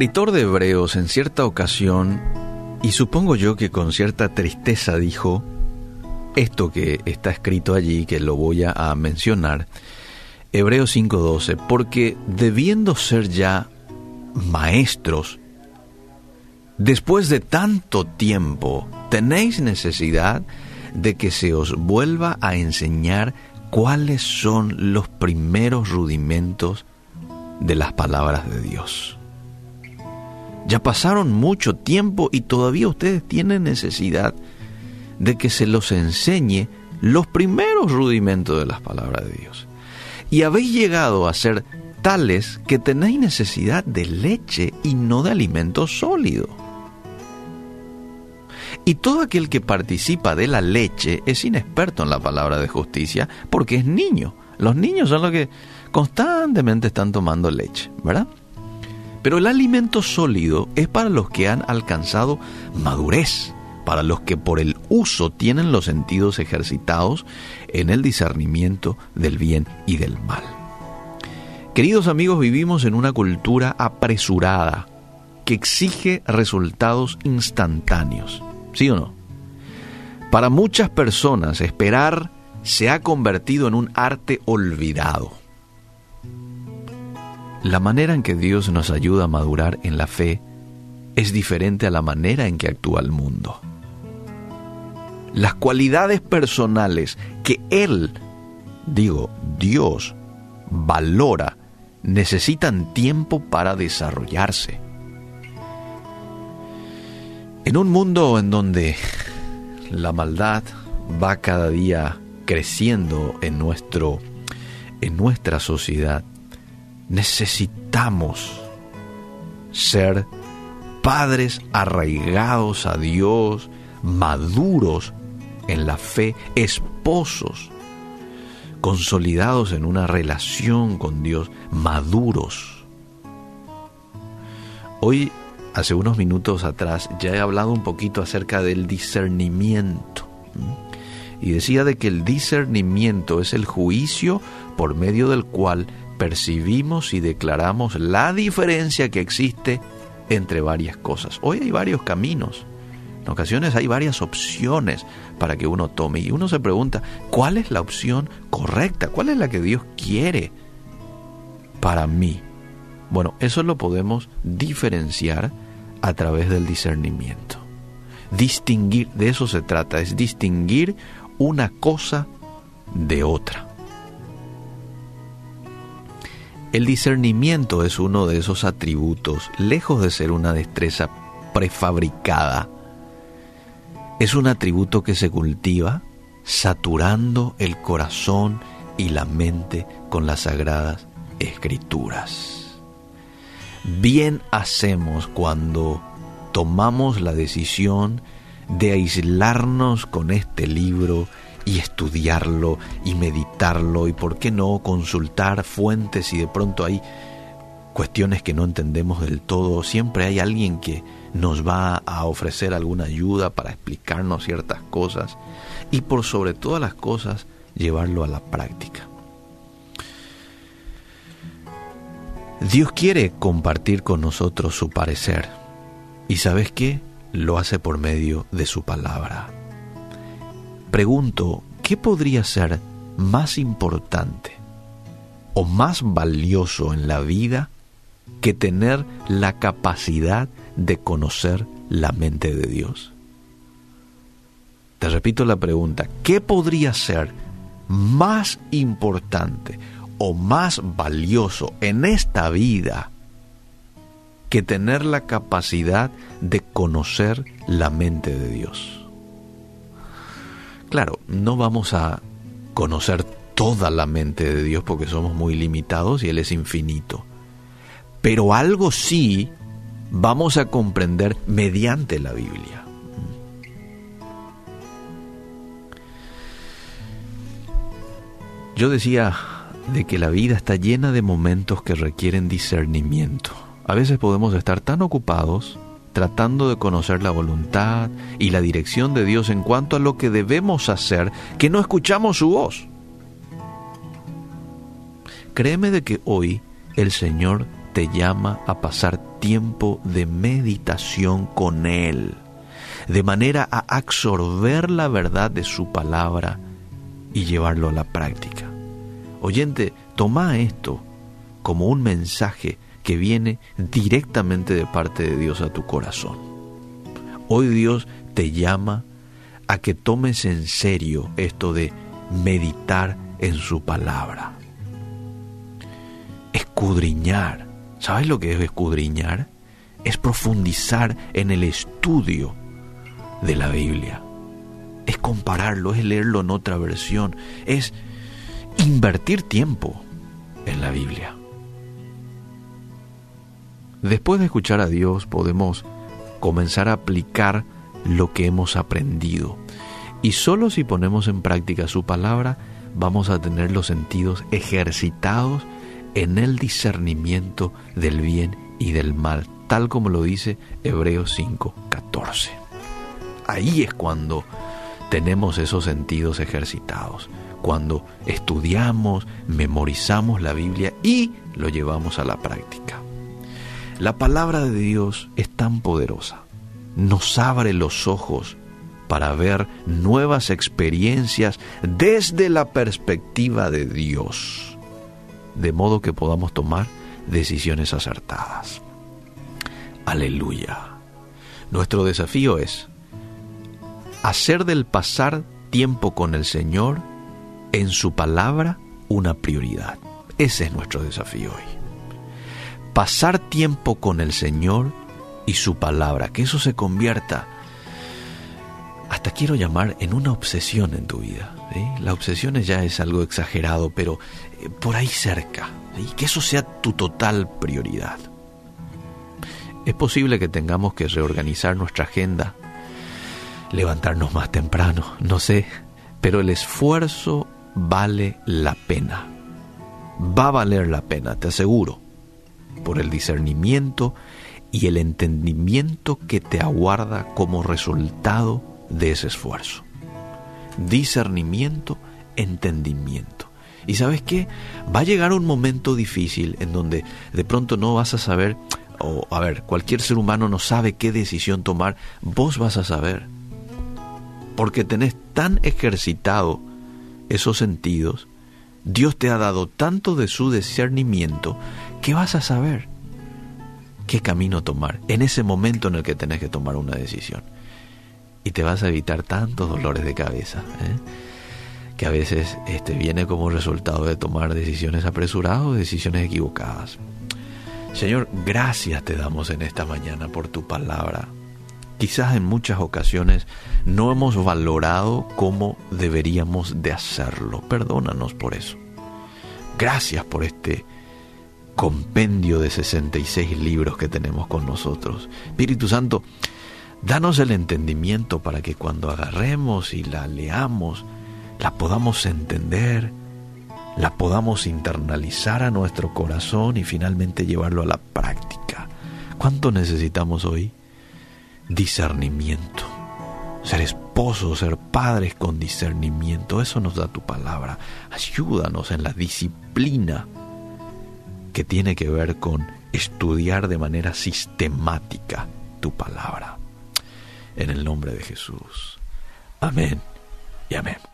escritor de Hebreos en cierta ocasión, y supongo yo que con cierta tristeza dijo, esto que está escrito allí, que lo voy a mencionar, Hebreos 5:12, porque debiendo ser ya maestros, después de tanto tiempo, tenéis necesidad de que se os vuelva a enseñar cuáles son los primeros rudimentos de las palabras de Dios. Ya pasaron mucho tiempo y todavía ustedes tienen necesidad de que se los enseñe los primeros rudimentos de las palabras de Dios. Y habéis llegado a ser tales que tenéis necesidad de leche y no de alimento sólido. Y todo aquel que participa de la leche es inexperto en la palabra de justicia porque es niño. Los niños son los que constantemente están tomando leche, ¿verdad? Pero el alimento sólido es para los que han alcanzado madurez, para los que por el uso tienen los sentidos ejercitados en el discernimiento del bien y del mal. Queridos amigos, vivimos en una cultura apresurada que exige resultados instantáneos. ¿Sí o no? Para muchas personas esperar se ha convertido en un arte olvidado. La manera en que Dios nos ayuda a madurar en la fe es diferente a la manera en que actúa el mundo. Las cualidades personales que Él, digo, Dios, valora, necesitan tiempo para desarrollarse. En un mundo en donde la maldad va cada día creciendo en nuestro en nuestra sociedad, necesitamos ser padres arraigados a Dios, maduros en la fe, esposos consolidados en una relación con Dios, maduros. Hoy hace unos minutos atrás ya he hablado un poquito acerca del discernimiento. Y decía de que el discernimiento es el juicio por medio del cual percibimos y declaramos la diferencia que existe entre varias cosas. Hoy hay varios caminos. En ocasiones hay varias opciones para que uno tome y uno se pregunta, ¿cuál es la opción correcta? ¿Cuál es la que Dios quiere para mí? Bueno, eso lo podemos diferenciar a través del discernimiento. Distinguir, de eso se trata, es distinguir una cosa de otra. El discernimiento es uno de esos atributos, lejos de ser una destreza prefabricada, es un atributo que se cultiva saturando el corazón y la mente con las sagradas escrituras. Bien hacemos cuando tomamos la decisión de aislarnos con este libro y estudiarlo y meditarlo y por qué no consultar fuentes y de pronto hay cuestiones que no entendemos del todo, siempre hay alguien que nos va a ofrecer alguna ayuda para explicarnos ciertas cosas y por sobre todas las cosas llevarlo a la práctica. Dios quiere compartir con nosotros su parecer. ¿Y sabes qué? Lo hace por medio de su palabra. Pregunto, ¿qué podría ser más importante o más valioso en la vida que tener la capacidad de conocer la mente de Dios? Te repito la pregunta, ¿qué podría ser más importante o más valioso en esta vida que tener la capacidad de conocer la mente de Dios. Claro, no vamos a conocer toda la mente de Dios porque somos muy limitados y Él es infinito. Pero algo sí vamos a comprender mediante la Biblia. Yo decía de que la vida está llena de momentos que requieren discernimiento. A veces podemos estar tan ocupados tratando de conocer la voluntad y la dirección de Dios en cuanto a lo que debemos hacer que no escuchamos su voz. Créeme de que hoy el Señor te llama a pasar tiempo de meditación con Él, de manera a absorber la verdad de su palabra y llevarlo a la práctica. Oyente, toma esto como un mensaje que viene directamente de parte de Dios a tu corazón. Hoy Dios te llama a que tomes en serio esto de meditar en su palabra. Escudriñar. ¿Sabes lo que es escudriñar? Es profundizar en el estudio de la Biblia. Es compararlo, es leerlo en otra versión, es invertir tiempo en la Biblia. Después de escuchar a Dios podemos comenzar a aplicar lo que hemos aprendido. Y solo si ponemos en práctica su palabra, vamos a tener los sentidos ejercitados en el discernimiento del bien y del mal, tal como lo dice Hebreos 5:14. Ahí es cuando tenemos esos sentidos ejercitados, cuando estudiamos, memorizamos la Biblia y lo llevamos a la práctica. La palabra de Dios es tan poderosa, nos abre los ojos para ver nuevas experiencias desde la perspectiva de Dios, de modo que podamos tomar decisiones acertadas. Aleluya. Nuestro desafío es hacer del pasar tiempo con el Señor en su palabra una prioridad. Ese es nuestro desafío hoy pasar tiempo con el Señor y su palabra, que eso se convierta, hasta quiero llamar, en una obsesión en tu vida. La obsesión ya es algo exagerado, pero eh, por ahí cerca, y que eso sea tu total prioridad. Es posible que tengamos que reorganizar nuestra agenda, levantarnos más temprano, no sé, pero el esfuerzo vale la pena. Va a valer la pena, te aseguro por el discernimiento y el entendimiento que te aguarda como resultado de ese esfuerzo. Discernimiento, entendimiento. Y sabes qué? Va a llegar un momento difícil en donde de pronto no vas a saber, o a ver, cualquier ser humano no sabe qué decisión tomar, vos vas a saber. Porque tenés tan ejercitado esos sentidos, Dios te ha dado tanto de su discernimiento ¿qué vas a saber? ¿Qué camino tomar en ese momento en el que tenés que tomar una decisión? Y te vas a evitar tantos dolores de cabeza, ¿eh? que a veces este, viene como resultado de tomar decisiones apresuradas o decisiones equivocadas. Señor, gracias te damos en esta mañana por tu palabra. Quizás en muchas ocasiones no hemos valorado cómo deberíamos de hacerlo. Perdónanos por eso. Gracias por este compendio de 66 libros que tenemos con nosotros. Espíritu Santo, danos el entendimiento para que cuando agarremos y la leamos, la podamos entender, la podamos internalizar a nuestro corazón y finalmente llevarlo a la práctica. ¿Cuánto necesitamos hoy? Discernimiento. Ser esposos, ser padres con discernimiento, eso nos da tu palabra. Ayúdanos en la disciplina que tiene que ver con estudiar de manera sistemática tu palabra. En el nombre de Jesús. Amén y amén.